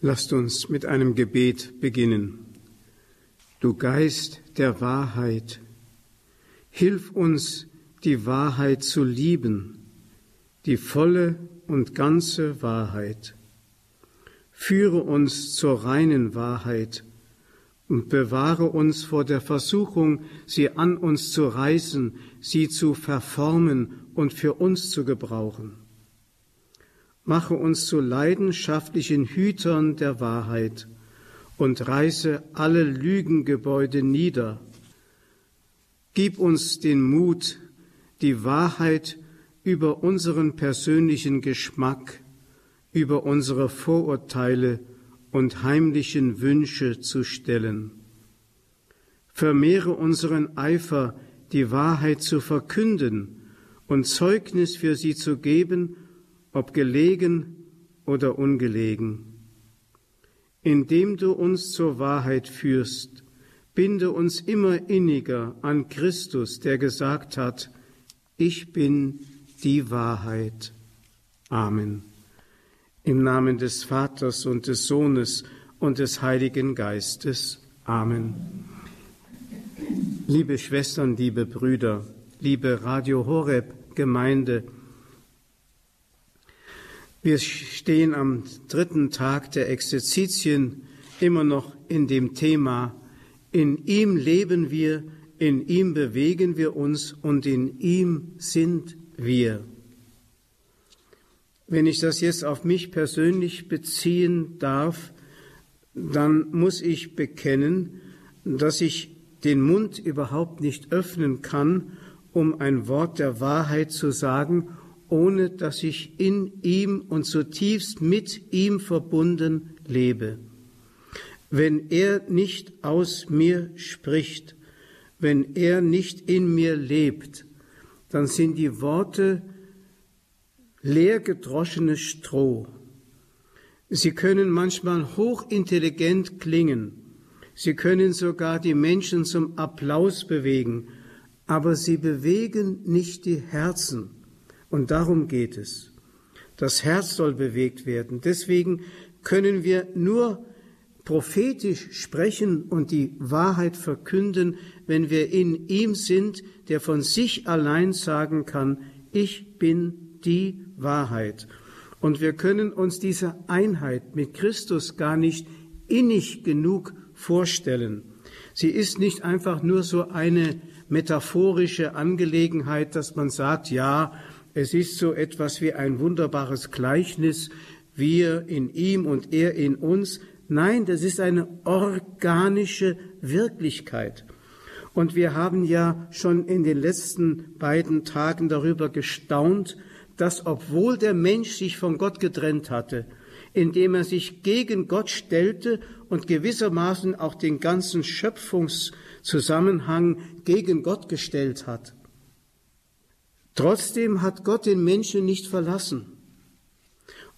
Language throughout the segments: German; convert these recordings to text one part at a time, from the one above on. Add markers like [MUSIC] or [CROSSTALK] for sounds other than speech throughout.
Lasst uns mit einem Gebet beginnen. Du Geist der Wahrheit, hilf uns, die Wahrheit zu lieben, die volle und ganze Wahrheit. Führe uns zur reinen Wahrheit und bewahre uns vor der Versuchung, sie an uns zu reißen, sie zu verformen und für uns zu gebrauchen. Mache uns zu leidenschaftlichen Hütern der Wahrheit und reiße alle Lügengebäude nieder. Gib uns den Mut, die Wahrheit über unseren persönlichen Geschmack, über unsere Vorurteile und heimlichen Wünsche zu stellen. Vermehre unseren Eifer, die Wahrheit zu verkünden und Zeugnis für sie zu geben, ob gelegen oder ungelegen. Indem du uns zur Wahrheit führst, binde uns immer inniger an Christus, der gesagt hat, ich bin die Wahrheit. Amen. Im Namen des Vaters und des Sohnes und des Heiligen Geistes. Amen. Liebe Schwestern, liebe Brüder, liebe Radio Horeb Gemeinde, wir stehen am dritten Tag der Exerzitien immer noch in dem Thema, in ihm leben wir, in ihm bewegen wir uns und in ihm sind wir. Wenn ich das jetzt auf mich persönlich beziehen darf, dann muss ich bekennen, dass ich den Mund überhaupt nicht öffnen kann, um ein Wort der Wahrheit zu sagen ohne dass ich in ihm und zutiefst mit ihm verbunden lebe. Wenn er nicht aus mir spricht, wenn er nicht in mir lebt, dann sind die Worte leer gedroschenes Stroh. Sie können manchmal hochintelligent klingen, sie können sogar die Menschen zum Applaus bewegen, aber sie bewegen nicht die Herzen. Und darum geht es. Das Herz soll bewegt werden. Deswegen können wir nur prophetisch sprechen und die Wahrheit verkünden, wenn wir in ihm sind, der von sich allein sagen kann, ich bin die Wahrheit. Und wir können uns diese Einheit mit Christus gar nicht innig genug vorstellen. Sie ist nicht einfach nur so eine metaphorische Angelegenheit, dass man sagt, ja, es ist so etwas wie ein wunderbares Gleichnis, wir in ihm und er in uns. Nein, das ist eine organische Wirklichkeit. Und wir haben ja schon in den letzten beiden Tagen darüber gestaunt, dass obwohl der Mensch sich von Gott getrennt hatte, indem er sich gegen Gott stellte und gewissermaßen auch den ganzen Schöpfungszusammenhang gegen Gott gestellt hat, Trotzdem hat Gott den Menschen nicht verlassen.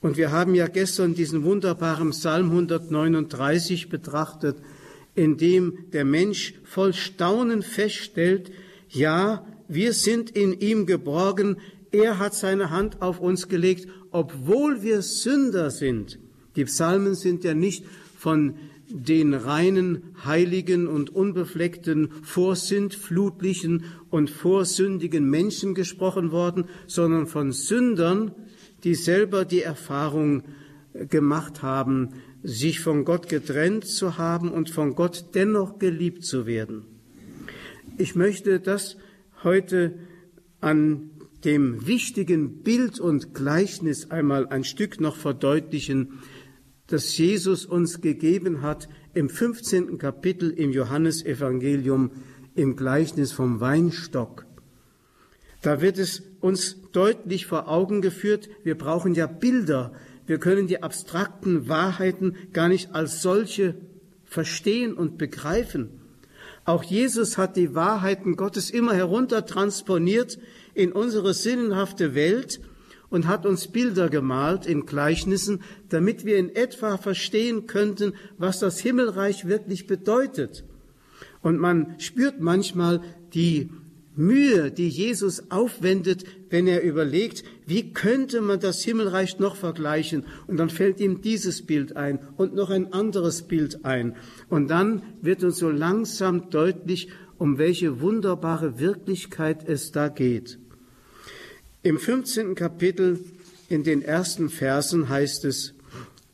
Und wir haben ja gestern diesen wunderbaren Psalm 139 betrachtet, in dem der Mensch voll Staunen feststellt, ja, wir sind in ihm geborgen, er hat seine Hand auf uns gelegt, obwohl wir Sünder sind. Die Psalmen sind ja nicht von den reinen, heiligen und unbefleckten, vorsündflutlichen und vorsündigen Menschen gesprochen worden, sondern von Sündern, die selber die Erfahrung gemacht haben, sich von Gott getrennt zu haben und von Gott dennoch geliebt zu werden. Ich möchte das heute an dem wichtigen Bild und Gleichnis einmal ein Stück noch verdeutlichen, das Jesus uns gegeben hat im 15. Kapitel im Johannesevangelium im Gleichnis vom Weinstock. Da wird es uns deutlich vor Augen geführt, wir brauchen ja Bilder, wir können die abstrakten Wahrheiten gar nicht als solche verstehen und begreifen. Auch Jesus hat die Wahrheiten Gottes immer heruntertransponiert in unsere sinnenhafte Welt und hat uns Bilder gemalt in Gleichnissen, damit wir in etwa verstehen könnten, was das Himmelreich wirklich bedeutet. Und man spürt manchmal die Mühe, die Jesus aufwendet, wenn er überlegt, wie könnte man das Himmelreich noch vergleichen? Und dann fällt ihm dieses Bild ein und noch ein anderes Bild ein. Und dann wird uns so langsam deutlich, um welche wunderbare Wirklichkeit es da geht. Im 15. Kapitel in den ersten Versen heißt es,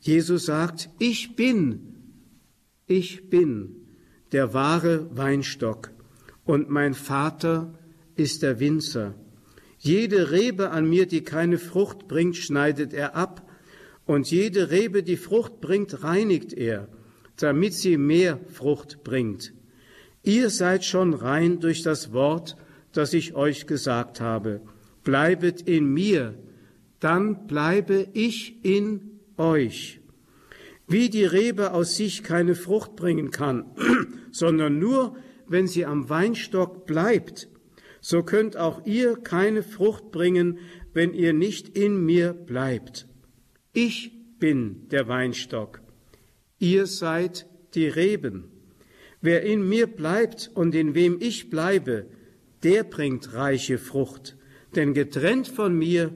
Jesus sagt, ich bin, ich bin der wahre Weinstock und mein Vater ist der Winzer. Jede Rebe an mir, die keine Frucht bringt, schneidet er ab, und jede Rebe, die Frucht bringt, reinigt er, damit sie mehr Frucht bringt. Ihr seid schon rein durch das Wort, das ich euch gesagt habe. Bleibet in mir, dann bleibe ich in euch. Wie die Rebe aus sich keine Frucht bringen kann, [CLEARS THROAT] sondern nur, wenn sie am Weinstock bleibt, so könnt auch ihr keine Frucht bringen, wenn ihr nicht in mir bleibt. Ich bin der Weinstock, ihr seid die Reben. Wer in mir bleibt und in wem ich bleibe, der bringt reiche Frucht, denn getrennt von mir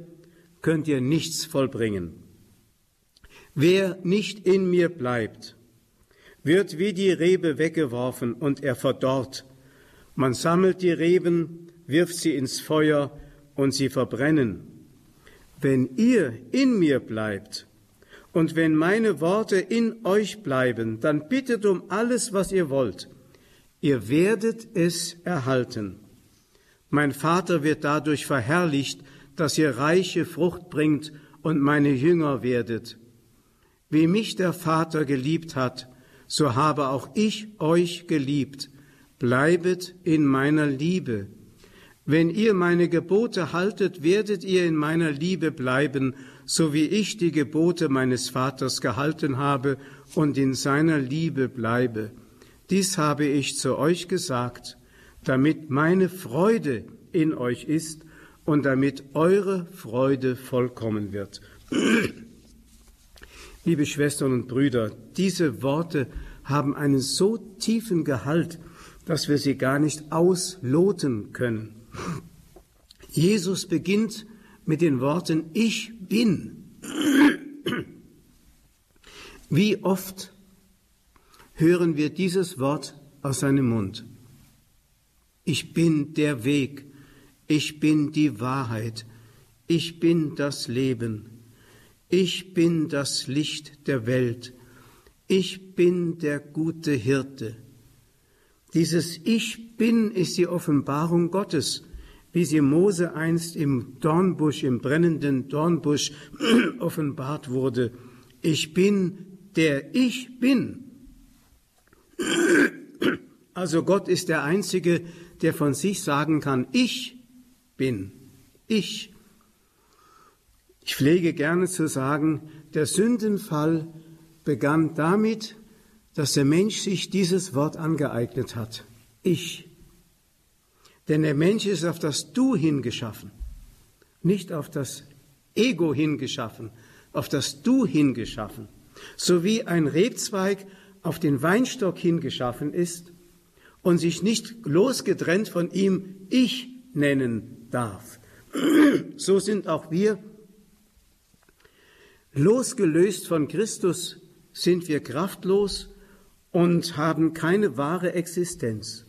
könnt ihr nichts vollbringen. Wer nicht in mir bleibt, wird wie die Rebe weggeworfen und er verdorrt. Man sammelt die Reben, wirft sie ins Feuer und sie verbrennen. Wenn ihr in mir bleibt und wenn meine Worte in euch bleiben, dann bittet um alles, was ihr wollt. Ihr werdet es erhalten. Mein Vater wird dadurch verherrlicht, dass ihr reiche Frucht bringt und meine Jünger werdet. Wie mich der Vater geliebt hat, so habe auch ich euch geliebt. Bleibet in meiner Liebe. Wenn ihr meine Gebote haltet, werdet ihr in meiner Liebe bleiben, so wie ich die Gebote meines Vaters gehalten habe und in seiner Liebe bleibe. Dies habe ich zu euch gesagt, damit meine Freude in euch ist und damit eure Freude vollkommen wird. [CLEARS THROAT] Liebe Schwestern und Brüder, diese Worte haben einen so tiefen Gehalt, dass wir sie gar nicht ausloten können. [CLEARS THROAT] Jesus beginnt mit den Worten Ich bin. [CLEARS THROAT] Wie oft hören wir dieses Wort aus seinem Mund? Ich bin der Weg, ich bin die Wahrheit, ich bin das Leben. Ich bin das Licht der Welt. Ich bin der gute Hirte. Dieses Ich bin ist die Offenbarung Gottes, wie sie Mose einst im Dornbusch, im brennenden Dornbusch [CLEARS THROAT] offenbart wurde. Ich bin der Ich bin. [CLEARS THROAT] Also Gott ist der Einzige, der von sich sagen kann, ich bin, ich ich pflege gerne zu sagen, der Sündenfall begann damit, dass der Mensch sich dieses Wort angeeignet hat. Ich. Denn der Mensch ist auf das Du hingeschaffen, nicht auf das Ego hingeschaffen, auf das Du hingeschaffen. So wie ein Rebzweig auf den Weinstock hingeschaffen ist und sich nicht losgetrennt von ihm Ich nennen darf. [CLEARS THROAT] So sind auch wir Losgelöst von Christus sind wir kraftlos und haben keine wahre Existenz.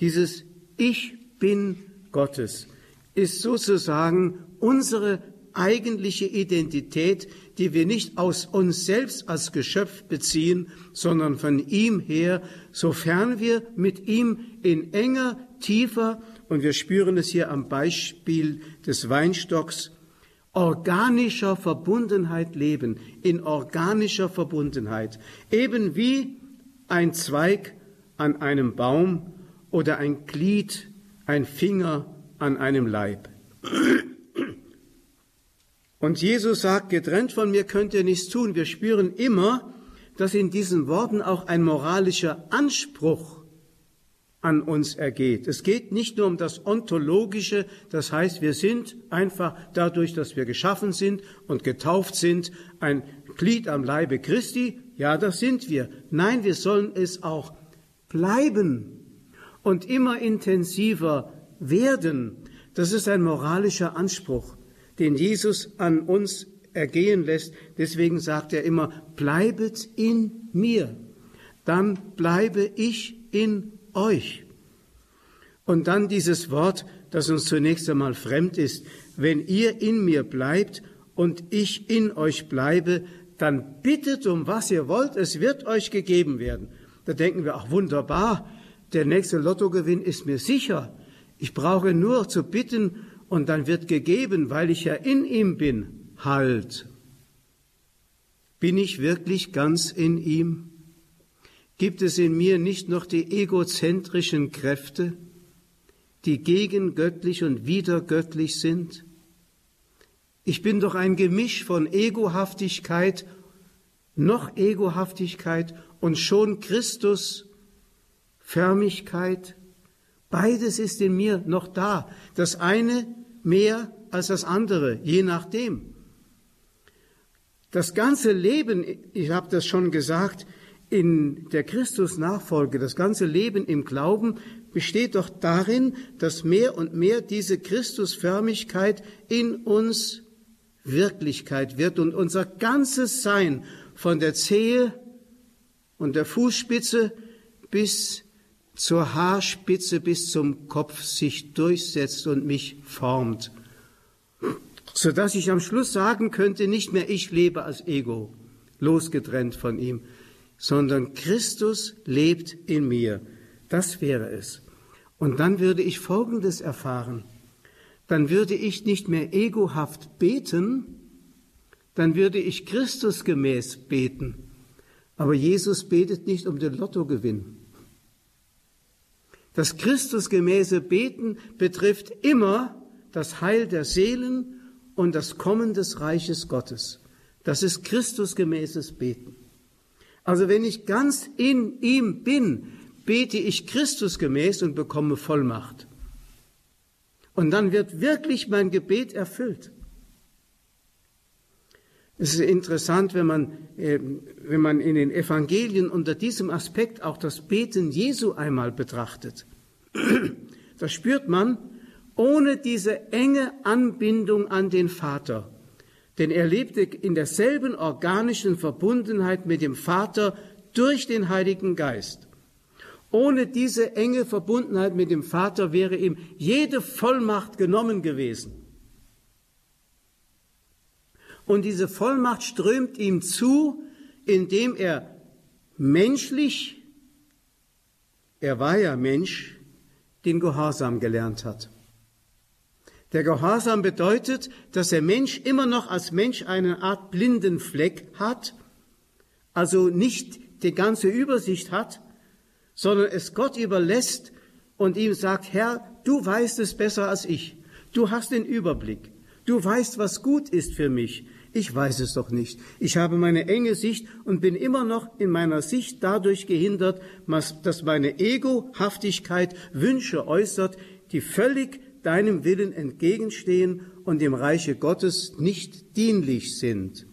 Dieses Ich bin Gottes ist sozusagen unsere eigentliche Identität, die wir nicht aus uns selbst als Geschöpf beziehen, sondern von ihm her, sofern wir mit ihm in enger, tiefer, und wir spüren es hier am Beispiel des Weinstocks, organischer Verbundenheit leben, in organischer Verbundenheit, eben wie ein Zweig an einem Baum oder ein Glied, ein Finger an einem Leib. Und Jesus sagt, getrennt von mir könnt ihr nichts tun. Wir spüren immer, dass in diesen Worten auch ein moralischer Anspruch an uns ergeht. Es geht nicht nur um das Ontologische, das heißt, wir sind einfach dadurch, dass wir geschaffen sind und getauft sind, ein Glied am Leibe Christi. Ja, das sind wir. Nein, wir sollen es auch bleiben und immer intensiver werden. Das ist ein moralischer Anspruch, den Jesus an uns ergehen lässt. Deswegen sagt er immer, bleibet in mir, dann bleibe ich in euch. Und dann dieses Wort, das uns zunächst einmal fremd ist, wenn ihr in mir bleibt und ich in euch bleibe, dann bittet um was ihr wollt, es wird euch gegeben werden. Da denken wir, ach wunderbar, der nächste Lottogewinn ist mir sicher. Ich brauche nur zu bitten und dann wird gegeben, weil ich ja in ihm bin. Halt. Bin ich wirklich ganz in ihm? Gibt es in mir nicht noch die egozentrischen Kräfte, die gegengöttlich und widergöttlich sind? Ich bin doch ein Gemisch von Egohaftigkeit, noch Egohaftigkeit und schon Christus, Förmigkeit. Beides ist in mir noch da. Das eine mehr als das andere, je nachdem. Das ganze Leben, ich habe das schon gesagt, in der Christus-Nachfolge, das ganze Leben im Glauben besteht doch darin, dass mehr und mehr diese Christusförmigkeit in uns Wirklichkeit wird und unser ganzes Sein von der Zehe und der Fußspitze bis zur Haarspitze, bis zum Kopf sich durchsetzt und mich formt so dass ich am Schluss sagen könnte, nicht mehr ich lebe als Ego, losgetrennt von ihm, sondern Christus lebt in mir. Das wäre es. Und dann würde ich Folgendes erfahren. Dann würde ich nicht mehr egohaft beten, dann würde ich Christus gemäß beten. Aber Jesus betet nicht um den Lottogewinn. Das Christusgemäße Beten betrifft immer das Heil der Seelen und das Kommen des Reiches Gottes. Das ist Christusgemäßes Beten. Also wenn ich ganz in ihm bin, bete ich Christusgemäß und bekomme Vollmacht. Und dann wird wirklich mein Gebet erfüllt. Es ist interessant, wenn man, äh, wenn man in den Evangelien unter diesem Aspekt auch das Beten Jesu einmal betrachtet. Da spürt man, ohne diese enge Anbindung an den Vater. Denn er lebte in derselben organischen Verbundenheit mit dem Vater durch den Heiligen Geist. Ohne diese enge Verbundenheit mit dem Vater wäre ihm jede Vollmacht genommen gewesen. Und diese Vollmacht strömt ihm zu, indem er menschlich, er war ja Mensch, den Gehorsam gelernt hat. Der Gehorsam bedeutet, dass der Mensch immer noch als Mensch eine Art blinden Fleck hat, also nicht die ganze Übersicht hat, sondern es Gott überlässt und ihm sagt, Herr, du weißt es besser als ich. Du hast den Überblick. Du weißt, was gut ist für mich. Ich weiß es doch nicht. Ich habe meine enge Sicht und bin immer noch in meiner Sicht dadurch gehindert, dass meine Egohaftigkeit Wünsche äußert, die völlig deinem Willen entgegenstehen und dem Reiche Gottes nicht dienlich sind.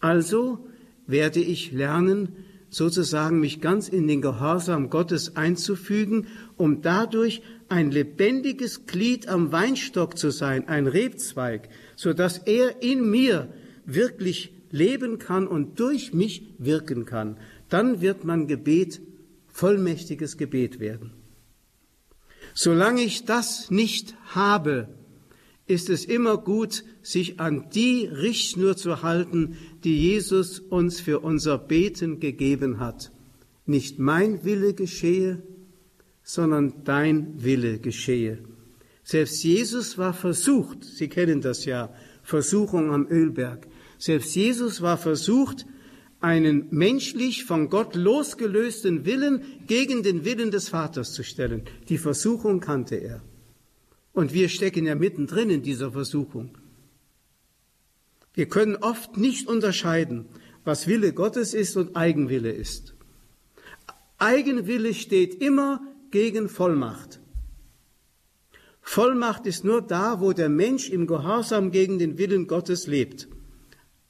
Also werde ich lernen, sozusagen mich ganz in den Gehorsam Gottes einzufügen, um dadurch ein lebendiges Glied am Weinstock zu sein, ein Rebzweig, so dass er in mir wirklich leben kann und durch mich wirken kann. Dann wird mein Gebet vollmächtiges Gebet werden. Solange ich das nicht habe, ist es immer gut, sich an die Richtschnur zu halten, die Jesus uns für unser Beten gegeben hat. Nicht mein Wille geschehe, sondern dein Wille geschehe. Selbst Jesus war versucht, Sie kennen das ja, Versuchung am Ölberg. Selbst Jesus war versucht, einen menschlich von Gott losgelösten Willen gegen den Willen des Vaters zu stellen. Die Versuchung kannte er. Und wir stecken ja mittendrin in dieser Versuchung. Wir können oft nicht unterscheiden, was Wille Gottes ist und Eigenwille ist. Eigenwille steht immer gegen Vollmacht. Vollmacht ist nur da, wo der Mensch im Gehorsam gegen den Willen Gottes lebt.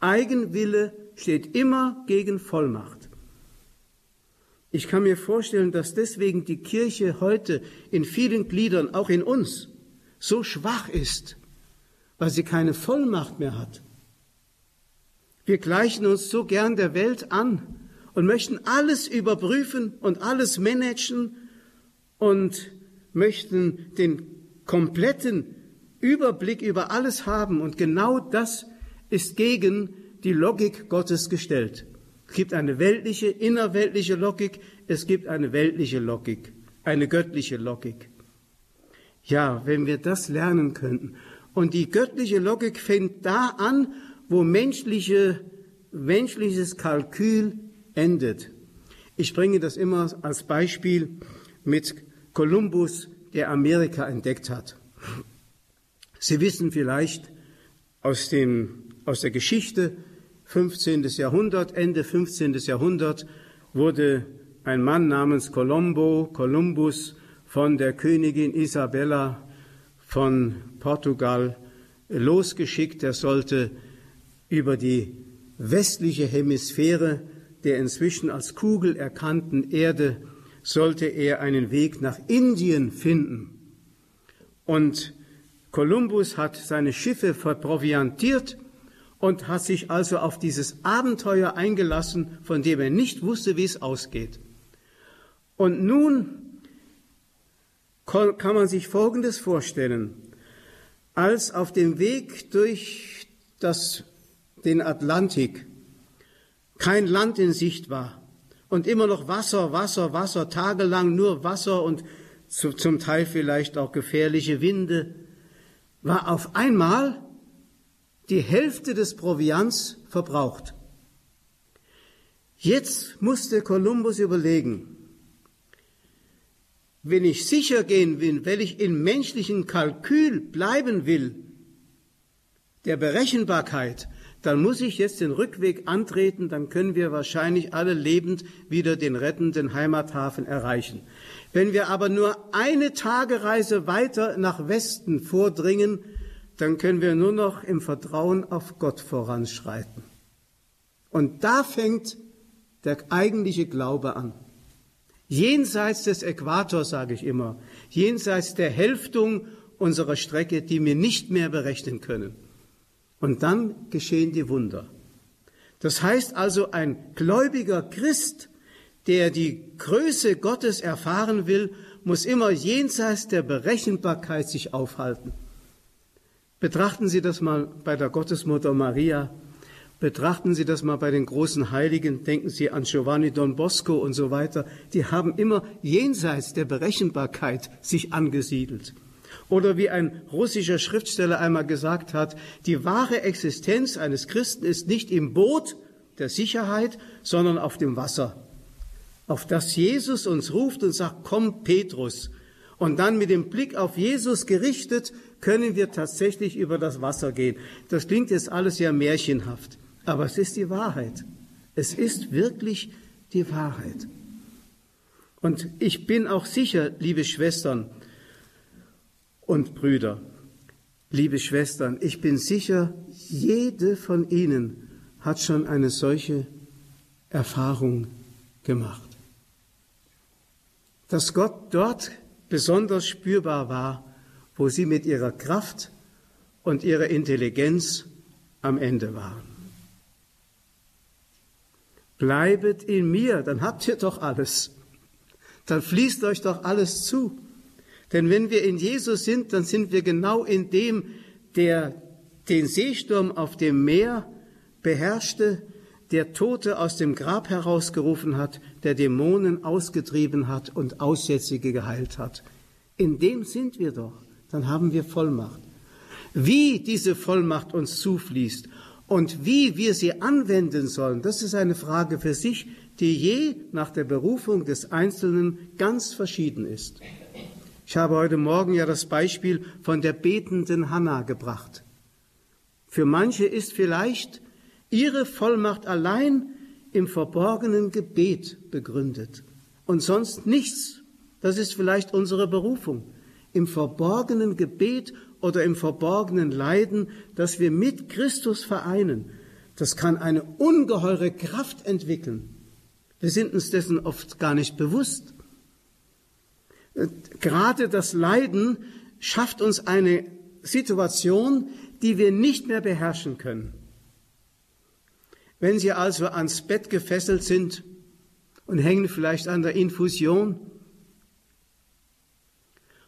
Eigenwille steht immer gegen Vollmacht. Ich kann mir vorstellen, dass deswegen die Kirche heute in vielen Gliedern, auch in uns, so schwach ist, weil sie keine Vollmacht mehr hat. Wir gleichen uns so gern der Welt an und möchten alles überprüfen und alles managen und möchten den kompletten Überblick über alles haben. Und genau das ist gegen die Logik Gottes gestellt. Es gibt eine weltliche, innerweltliche Logik, es gibt eine weltliche Logik, eine göttliche Logik. Ja, wenn wir das lernen könnten. Und die göttliche Logik fängt da an, wo menschliche, menschliches Kalkül endet. Ich bringe das immer als Beispiel mit Kolumbus, der Amerika entdeckt hat. Sie wissen vielleicht aus, dem, aus der Geschichte, 15. Jahrhundert, Ende 15. Jahrhundert, wurde ein Mann namens Colombo, Columbus, von der Königin Isabella von Portugal losgeschickt. Er sollte über die westliche Hemisphäre der inzwischen als Kugel erkannten Erde, sollte er einen Weg nach Indien finden. Und Kolumbus hat seine Schiffe verproviantiert und hat sich also auf dieses Abenteuer eingelassen, von dem er nicht wusste, wie es ausgeht. Und nun kann man sich Folgendes vorstellen. Als auf dem Weg durch das, den Atlantik kein Land in Sicht war und immer noch Wasser, Wasser, Wasser, tagelang nur Wasser und zum Teil vielleicht auch gefährliche Winde, war auf einmal die Hälfte des Proviants verbraucht. Jetzt musste Kolumbus überlegen, wenn ich sicher gehen will, wenn ich in menschlichen Kalkül bleiben will, der Berechenbarkeit, dann muss ich jetzt den Rückweg antreten, dann können wir wahrscheinlich alle lebend wieder den rettenden Heimathafen erreichen. Wenn wir aber nur eine Tagereise weiter nach Westen vordringen, dann können wir nur noch im Vertrauen auf Gott voranschreiten. Und da fängt der eigentliche Glaube an. Jenseits des Äquators, sage ich immer, jenseits der Hälftung unserer Strecke, die wir nicht mehr berechnen können. Und dann geschehen die Wunder. Das heißt also, ein gläubiger Christ, der die Größe Gottes erfahren will, muss immer jenseits der Berechenbarkeit sich aufhalten. Betrachten Sie das mal bei der Gottesmutter Maria. Betrachten Sie das mal bei den großen Heiligen. Denken Sie an Giovanni Don Bosco und so weiter. Die haben immer jenseits der Berechenbarkeit sich angesiedelt. Oder wie ein russischer Schriftsteller einmal gesagt hat, die wahre Existenz eines Christen ist nicht im Boot der Sicherheit, sondern auf dem Wasser. Auf das Jesus uns ruft und sagt, komm Petrus. Und dann mit dem Blick auf Jesus gerichtet können wir tatsächlich über das Wasser gehen. Das klingt jetzt alles ja märchenhaft, aber es ist die Wahrheit. Es ist wirklich die Wahrheit. Und ich bin auch sicher, liebe Schwestern und Brüder, liebe Schwestern, ich bin sicher, jede von Ihnen hat schon eine solche Erfahrung gemacht. Dass Gott dort besonders spürbar war, wo sie mit ihrer Kraft und ihrer Intelligenz am Ende waren. Bleibet in mir, dann habt ihr doch alles. Dann fließt euch doch alles zu. Denn wenn wir in Jesus sind, dann sind wir genau in dem, der den Seesturm auf dem Meer beherrschte, der Tote aus dem Grab herausgerufen hat, der Dämonen ausgetrieben hat und Aussätzige geheilt hat. In dem sind wir doch dann haben wir Vollmacht. Wie diese Vollmacht uns zufließt und wie wir sie anwenden sollen, das ist eine Frage für sich, die je nach der Berufung des Einzelnen ganz verschieden ist. Ich habe heute Morgen ja das Beispiel von der betenden Hanna gebracht. Für manche ist vielleicht ihre Vollmacht allein im verborgenen Gebet begründet und sonst nichts. Das ist vielleicht unsere Berufung im verborgenen Gebet oder im verborgenen Leiden, das wir mit Christus vereinen, das kann eine ungeheure Kraft entwickeln. Wir sind uns dessen oft gar nicht bewusst. Gerade das Leiden schafft uns eine Situation, die wir nicht mehr beherrschen können. Wenn Sie also ans Bett gefesselt sind und hängen vielleicht an der Infusion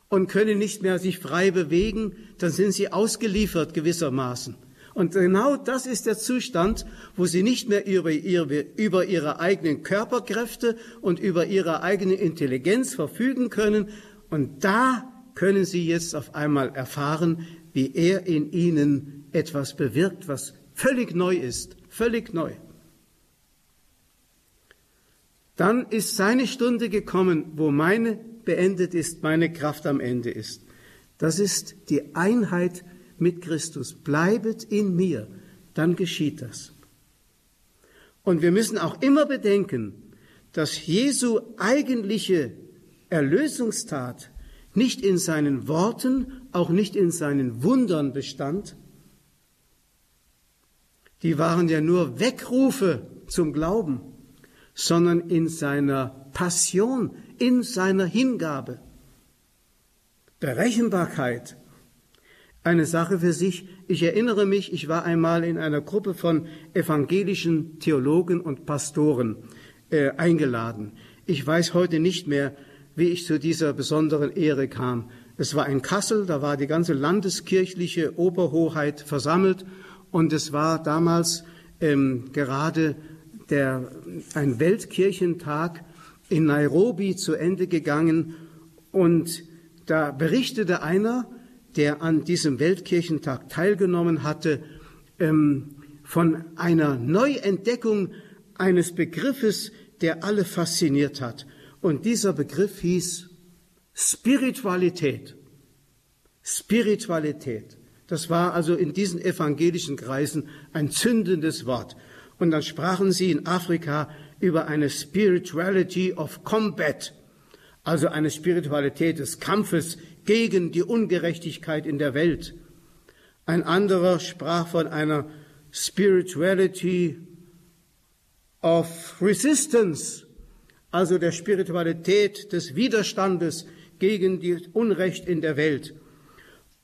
und können nicht mehr sich frei bewegen, dann sind Sie ausgeliefert gewissermaßen. Und genau das ist der Zustand, wo Sie nicht mehr über ihre, über ihre eigenen Körperkräfte und über ihre eigene Intelligenz verfügen können. Und da können Sie jetzt auf einmal erfahren, wie er in Ihnen etwas bewirkt, was völlig neu ist, völlig neu. Dann ist seine Stunde gekommen, wo meine beendet ist, meine Kraft am Ende ist. Das ist die Einheit mit Christus. Bleibet in mir, dann geschieht das. Und wir müssen auch immer bedenken, dass Jesu eigentliche Erlösungstat nicht in seinen Worten, auch nicht in seinen Wundern bestand, die waren ja nur Wegrufe zum Glauben, sondern in seiner Passion, in seiner Hingabe. Berechenbarkeit, eine Sache für sich. Ich erinnere mich, ich war einmal in einer Gruppe von evangelischen Theologen und Pastoren äh, eingeladen. Ich weiß heute nicht mehr, wie ich zu dieser besonderen Ehre kam. Es war in Kassel, da war die ganze landeskirchliche Oberhoheit versammelt und es war damals ähm, gerade der, ein Weltkirchentag in Nairobi zu Ende gegangen und da berichtete einer, der an diesem Weltkirchentag teilgenommen hatte, ähm, von einer Neuentdeckung eines Begriffes, der alle fasziniert hat. Und dieser Begriff hieß Spiritualität. Spiritualität. Das war also in diesen evangelischen Kreisen ein zündendes Wort. Und dann sprachen sie in Afrika über eine Spirituality of Combat, also eine Spiritualität des Kampfes gegen die Ungerechtigkeit in der Welt. Ein anderer sprach von einer Spirituality of Resistance, also der Spiritualität des Widerstandes gegen die Unrecht in der Welt.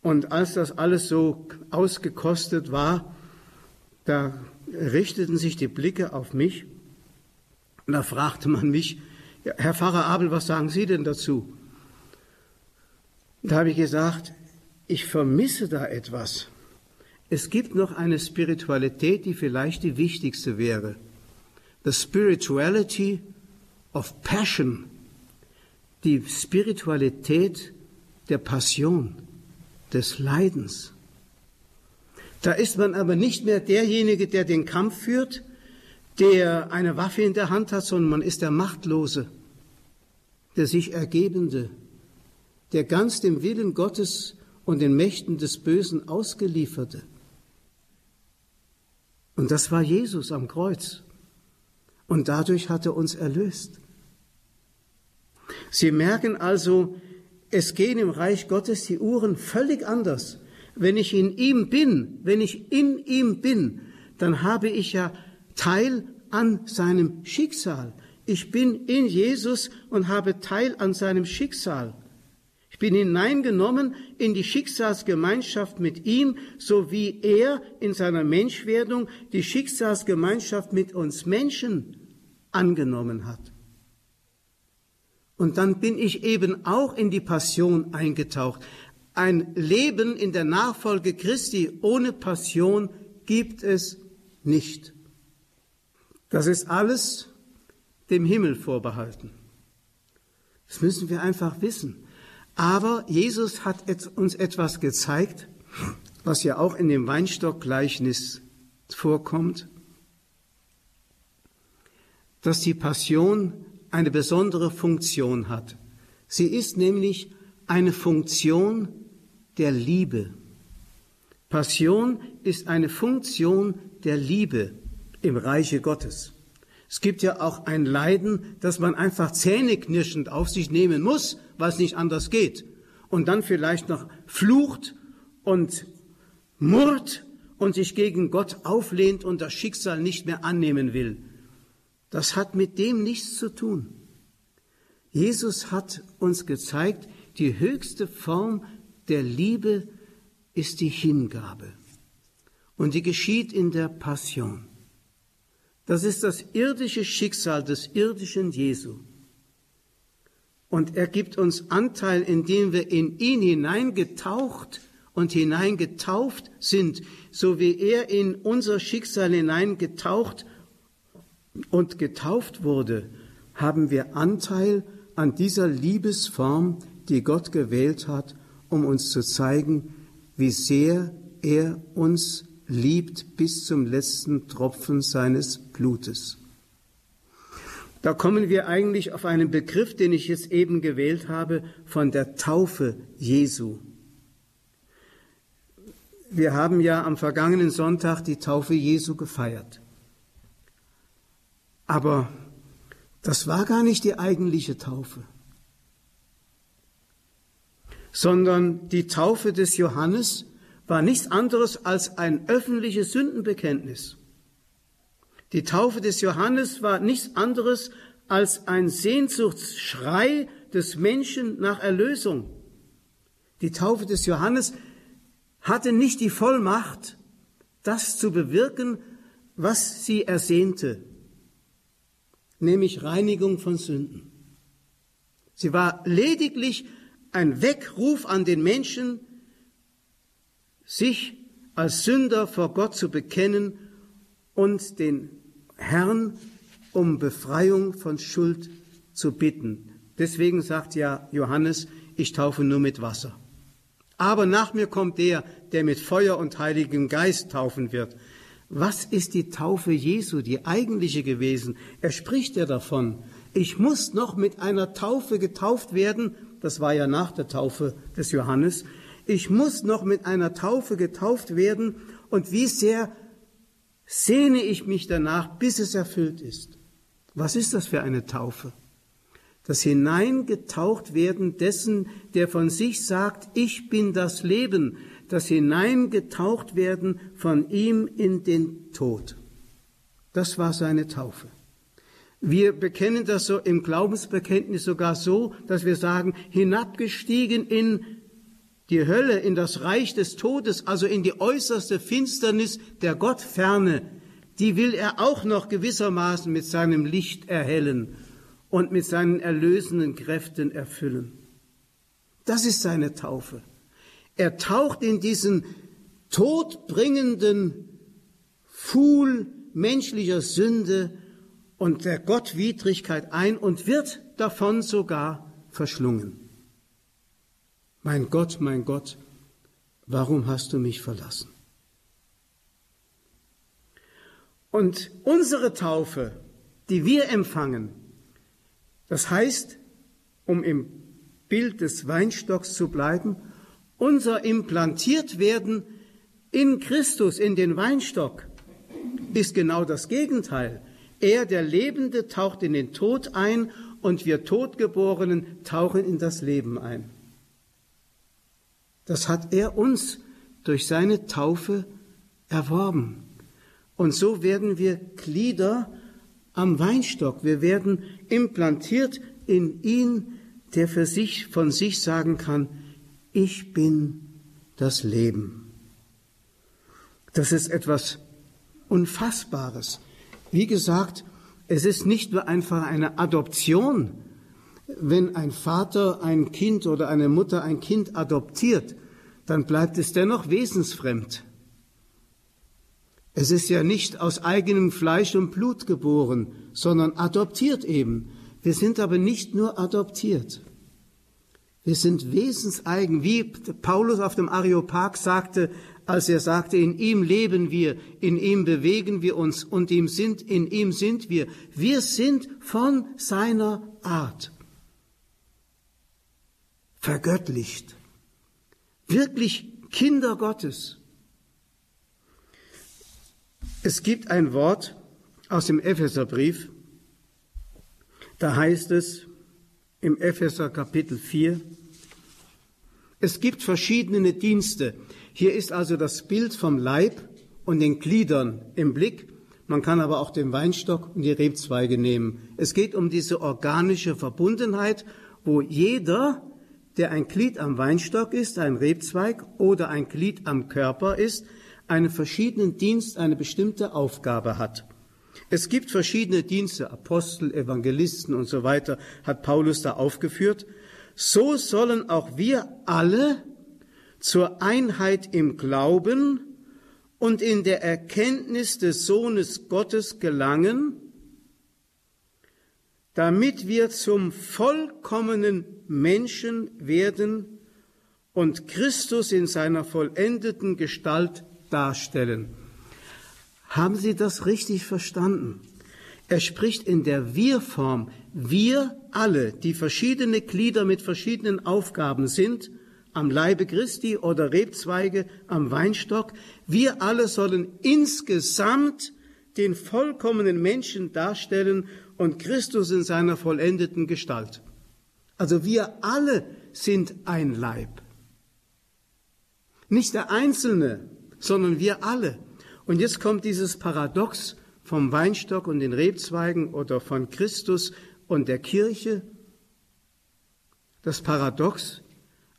Und als das alles so ausgekostet war, da richteten sich die Blicke auf mich und da fragte man mich, Herr Pfarrer Abel, was sagen Sie denn dazu? Da habe ich gesagt, ich vermisse da etwas. Es gibt noch eine Spiritualität, die vielleicht die wichtigste wäre. The spirituality of passion. Die Spiritualität der Passion des Leidens. Da ist man aber nicht mehr derjenige, der den Kampf führt, der eine Waffe in der Hand hat, sondern man ist der Machtlose, der sich Ergebende, der ganz dem Willen Gottes und den Mächten des Bösen ausgelieferte. Und das war Jesus am Kreuz. Und dadurch hat er uns erlöst. Sie merken also, es gehen im Reich Gottes die Uhren völlig anders. Wenn ich in ihm bin, wenn ich in ihm bin, dann habe ich ja Teil an seinem Schicksal. Ich bin in Jesus und habe Teil an seinem Schicksal. Ich bin hineingenommen in die Schicksalsgemeinschaft mit ihm, so wie er in seiner Menschwerdung die Schicksalsgemeinschaft mit uns Menschen angenommen hat. Und dann bin ich eben auch in die Passion eingetaucht. Ein Leben in der Nachfolge Christi ohne Passion gibt es nicht. Das ist alles dem Himmel vorbehalten. Das müssen wir einfach wissen. Aber Jesus hat uns etwas gezeigt, was ja auch in dem Weinstockgleichnis vorkommt, dass die Passion eine besondere Funktion hat. Sie ist nämlich eine Funktion der Liebe. Passion ist eine Funktion der Liebe im Reiche Gottes. Es gibt ja auch ein Leiden, das man einfach zähneknirschend auf sich nehmen muss, weil es nicht anders geht. Und dann vielleicht noch flucht und murrt und sich gegen Gott auflehnt und das Schicksal nicht mehr annehmen will. Das hat mit dem nichts zu tun. Jesus hat uns gezeigt, die höchste Form der Liebe ist die Hingabe. Und die geschieht in der Passion. Das ist das irdische Schicksal des irdischen Jesu. Und er gibt uns Anteil, indem wir in ihn hineingetaucht und hineingetauft sind, so wie er in unser Schicksal hineingetaucht und getauft wurde, haben wir Anteil an dieser Liebesform, die Gott gewählt hat, um uns zu zeigen, wie sehr er uns liebt bis zum letzten Tropfen seines Blutes. Da kommen wir eigentlich auf einen Begriff, den ich jetzt eben gewählt habe, von der Taufe Jesu. Wir haben ja am vergangenen Sonntag die Taufe Jesu gefeiert. Aber das war gar nicht die eigentliche Taufe, sondern die Taufe des Johannes war nichts anderes als ein öffentliches Sündenbekenntnis. Die Taufe des Johannes war nichts anderes als ein Sehnsuchtsschrei des Menschen nach Erlösung. Die Taufe des Johannes hatte nicht die Vollmacht, das zu bewirken, was sie ersehnte, nämlich Reinigung von Sünden. Sie war lediglich ein Weckruf an den Menschen, sich als Sünder vor Gott zu bekennen und den Herrn um Befreiung von Schuld zu bitten. Deswegen sagt ja Johannes, ich taufe nur mit Wasser. Aber nach mir kommt der, der mit Feuer und Heiligem Geist taufen wird. Was ist die Taufe Jesu, die eigentliche gewesen? Er spricht ja davon. Ich muss noch mit einer Taufe getauft werden. Das war ja nach der Taufe des Johannes ich muss noch mit einer Taufe getauft werden und wie sehr sehne ich mich danach, bis es erfüllt ist. Was ist das für eine Taufe? Das Hineingetaucht werden dessen, der von sich sagt, ich bin das Leben, das Hineingetaucht werden von ihm in den Tod. Das war seine Taufe. Wir bekennen das so im Glaubensbekenntnis sogar so, dass wir sagen, hinabgestiegen in die Hölle, in das Reich des Todes, also in die äußerste Finsternis der Gottferne, die will er auch noch gewissermaßen mit seinem Licht erhellen und mit seinen erlösenden Kräften erfüllen. Das ist seine Taufe. Er taucht in diesen todbringenden Fuhl menschlicher Sünde und der Gottwidrigkeit ein und wird davon sogar verschlungen. Mein Gott, mein Gott, warum hast du mich verlassen? Und unsere Taufe, die wir empfangen, das heißt, um im Bild des Weinstocks zu bleiben, unser implantiert werden in Christus, in den Weinstock, ist genau das Gegenteil. Er, der Lebende, taucht in den Tod ein und wir Todgeborenen tauchen in das Leben ein. Das hat er uns durch seine Taufe erworben. Und so werden wir Glieder am Weinstock. Wir werden implantiert in ihn, der für sich, von sich sagen kann, ich bin das Leben. Das ist etwas Unfassbares. Wie gesagt, es ist nicht nur einfach eine Adoption, wenn ein Vater ein Kind oder eine Mutter ein Kind adoptiert, dann bleibt es dennoch wesensfremd. Es ist ja nicht aus eigenem Fleisch und Blut geboren, sondern adoptiert eben. Wir sind aber nicht nur adoptiert. Wir sind wesenseigen, wie Paulus auf dem Areopag sagte, als er sagte, in ihm leben wir, in ihm bewegen wir uns und ihm sind, in ihm sind wir. Wir sind von seiner Art vergöttlicht, wirklich Kinder Gottes. Es gibt ein Wort aus dem Epheserbrief, da heißt es im Epheser Kapitel 4, es gibt verschiedene Dienste. Hier ist also das Bild vom Leib und den Gliedern im Blick. Man kann aber auch den Weinstock und die Rebzweige nehmen. Es geht um diese organische Verbundenheit, wo jeder, der ein Glied am Weinstock ist, ein Rebzweig oder ein Glied am Körper ist, einen verschiedenen Dienst, eine bestimmte Aufgabe hat. Es gibt verschiedene Dienste, Apostel, Evangelisten und so weiter, hat Paulus da aufgeführt. So sollen auch wir alle zur Einheit im Glauben und in der Erkenntnis des Sohnes Gottes gelangen, damit wir zum vollkommenen Menschen werden und Christus in seiner vollendeten Gestalt darstellen. Haben Sie das richtig verstanden? Er spricht in der Wir-Form. Wir alle, die verschiedene Glieder mit verschiedenen Aufgaben sind, am Leibe Christi oder Rebzweige am Weinstock, wir alle sollen insgesamt den vollkommenen Menschen darstellen und Christus in seiner vollendeten Gestalt. Also wir alle sind ein Leib. Nicht der Einzelne, sondern wir alle. Und jetzt kommt dieses Paradox vom Weinstock und den Rebzweigen oder von Christus und der Kirche. Das Paradox,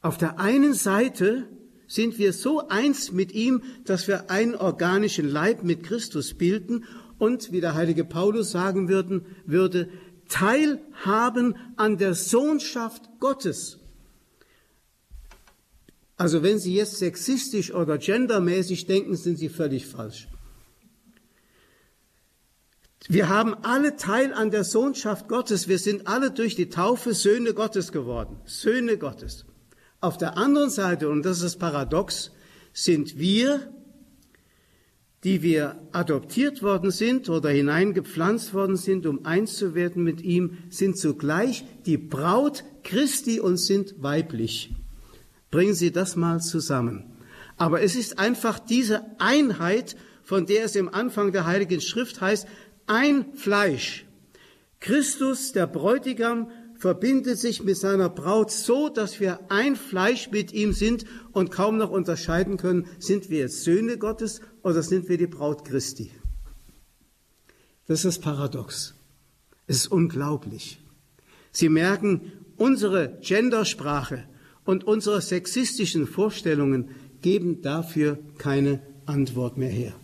auf der einen Seite sind wir so eins mit ihm, dass wir einen organischen Leib mit Christus bilden und, wie der heilige Paulus sagen würden, würde, teilhaben an der Sohnschaft Gottes. Also wenn Sie jetzt sexistisch oder gendermäßig denken, sind Sie völlig falsch. Wir haben alle Teil an der Sohnschaft Gottes. Wir sind alle durch die Taufe Söhne Gottes geworden. Söhne Gottes. Auf der anderen Seite, und das ist das Paradox, sind wir, die wir adoptiert worden sind oder hineingepflanzt worden sind, um eins zu werden mit ihm, sind zugleich die Braut Christi und sind weiblich. Bringen Sie das mal zusammen. Aber es ist einfach diese Einheit, von der es im Anfang der Heiligen Schrift heißt, ein Fleisch. Christus, der Bräutigam, verbindet sich mit seiner Braut so, dass wir ein Fleisch mit ihm sind und kaum noch unterscheiden können, sind wir jetzt Söhne Gottes oder sind wir die Braut Christi. Das ist das Paradox. Es ist unglaublich. Sie merken, unsere Gendersprache und unsere sexistischen Vorstellungen geben dafür keine Antwort mehr her.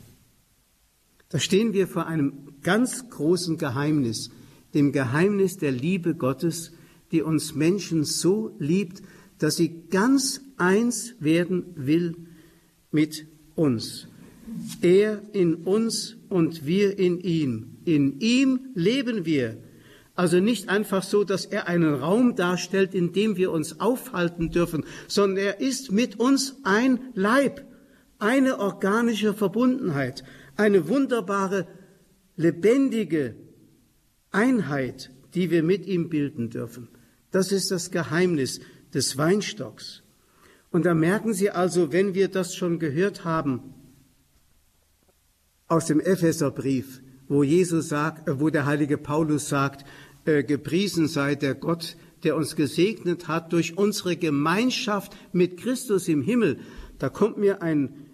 Da stehen wir vor einem ganz großen Geheimnis, dem Geheimnis der Liebe Gottes, die uns Menschen so liebt, dass sie ganz eins werden will mit uns. Er in uns und wir in ihm. In ihm leben wir also nicht einfach so, dass er einen Raum darstellt, in dem wir uns aufhalten dürfen, sondern er ist mit uns ein Leib, eine organische Verbundenheit, eine wunderbare, lebendige Einheit, die wir mit ihm bilden dürfen. Das ist das Geheimnis des Weinstocks. Und da merken Sie also, wenn wir das schon gehört haben aus dem Epheserbrief, wo Jesus sagt, äh, wo der heilige Paulus sagt, äh, gepriesen sei der Gott, der uns gesegnet hat durch unsere Gemeinschaft mit Christus im Himmel. Da kommt mir ein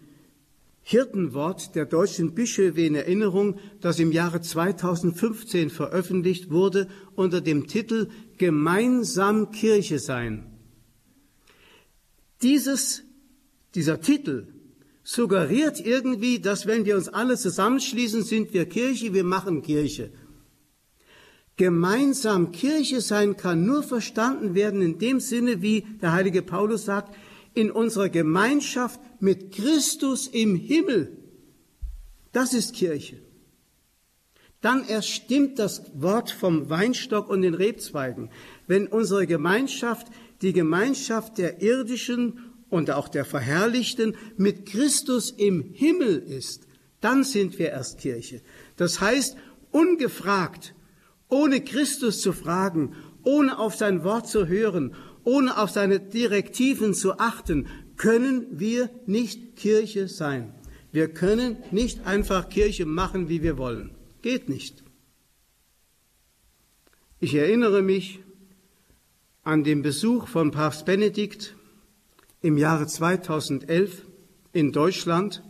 Hirtenwort der deutschen Bischöfe in Erinnerung, das im Jahre 2015 veröffentlicht wurde unter dem Titel Gemeinsam Kirche sein. Dieses, dieser Titel suggeriert irgendwie, dass wenn wir uns alle zusammenschließen, sind wir Kirche, wir machen Kirche. Gemeinsam Kirche sein kann nur verstanden werden in dem Sinne, wie der heilige Paulus sagt, in unserer Gemeinschaft mit Christus im Himmel. Das ist Kirche. Dann erst stimmt das Wort vom Weinstock und den Rebzweigen. Wenn unsere Gemeinschaft die Gemeinschaft der irdischen und auch der Verherrlichten mit Christus im Himmel ist, dann sind wir erst Kirche. Das heißt, ungefragt ohne Christus zu fragen, ohne auf sein Wort zu hören, ohne auf seine Direktiven zu achten, können wir nicht Kirche sein. Wir können nicht einfach Kirche machen, wie wir wollen. Geht nicht. Ich erinnere mich an den Besuch von Papst Benedikt im Jahre 2011 in Deutschland,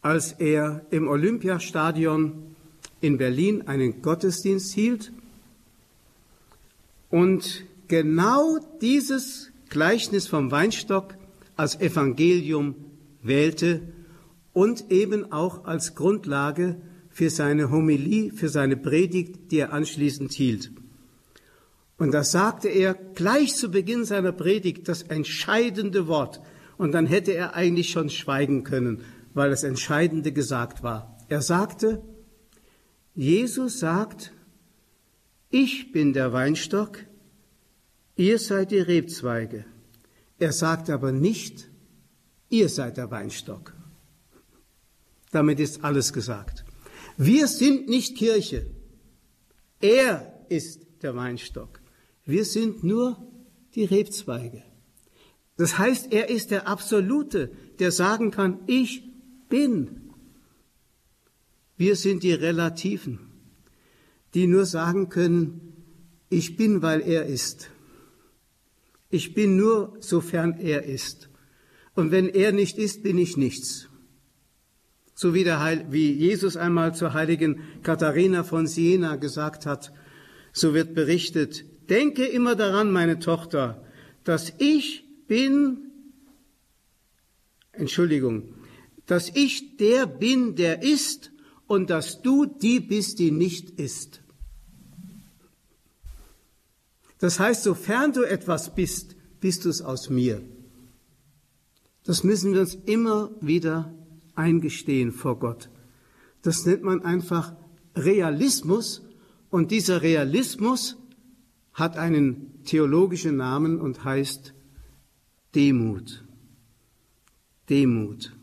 als er im Olympiastadion in Berlin einen Gottesdienst hielt und genau dieses Gleichnis vom Weinstock als Evangelium wählte und eben auch als Grundlage für seine Homilie, für seine Predigt, die er anschließend hielt. Und da sagte er gleich zu Beginn seiner Predigt das entscheidende Wort. Und dann hätte er eigentlich schon schweigen können, weil das Entscheidende gesagt war. Er sagte, Jesus sagt, ich bin der Weinstock, ihr seid die Rebzweige. Er sagt aber nicht, ihr seid der Weinstock. Damit ist alles gesagt. Wir sind nicht Kirche. Er ist der Weinstock. Wir sind nur die Rebzweige. Das heißt, er ist der Absolute, der sagen kann, ich bin. Wir sind die Relativen, die nur sagen können, ich bin, weil er ist. Ich bin nur, sofern er ist. Und wenn er nicht ist, bin ich nichts. So wie, der Heil, wie Jesus einmal zur heiligen Katharina von Siena gesagt hat, so wird berichtet, denke immer daran, meine Tochter, dass ich bin, Entschuldigung, dass ich der bin, der ist und dass du die bist, die nicht ist. Das heißt, sofern du etwas bist, bist du es aus mir. Das müssen wir uns immer wieder eingestehen vor Gott. Das nennt man einfach Realismus und dieser Realismus hat einen theologischen Namen und heißt Demut. Demut.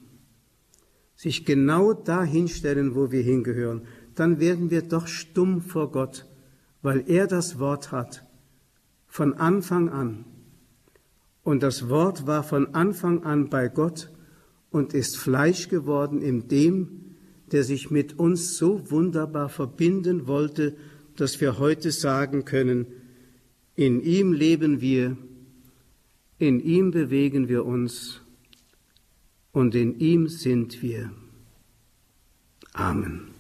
Sich genau dahin stellen, wo wir hingehören. Dann werden wir doch stumm vor Gott, weil er das Wort hat. Von Anfang an. Und das Wort war von Anfang an bei Gott und ist Fleisch geworden in dem, der sich mit uns so wunderbar verbinden wollte, dass wir heute sagen können, in ihm leben wir, in ihm bewegen wir uns und in ihm sind wir. Amen.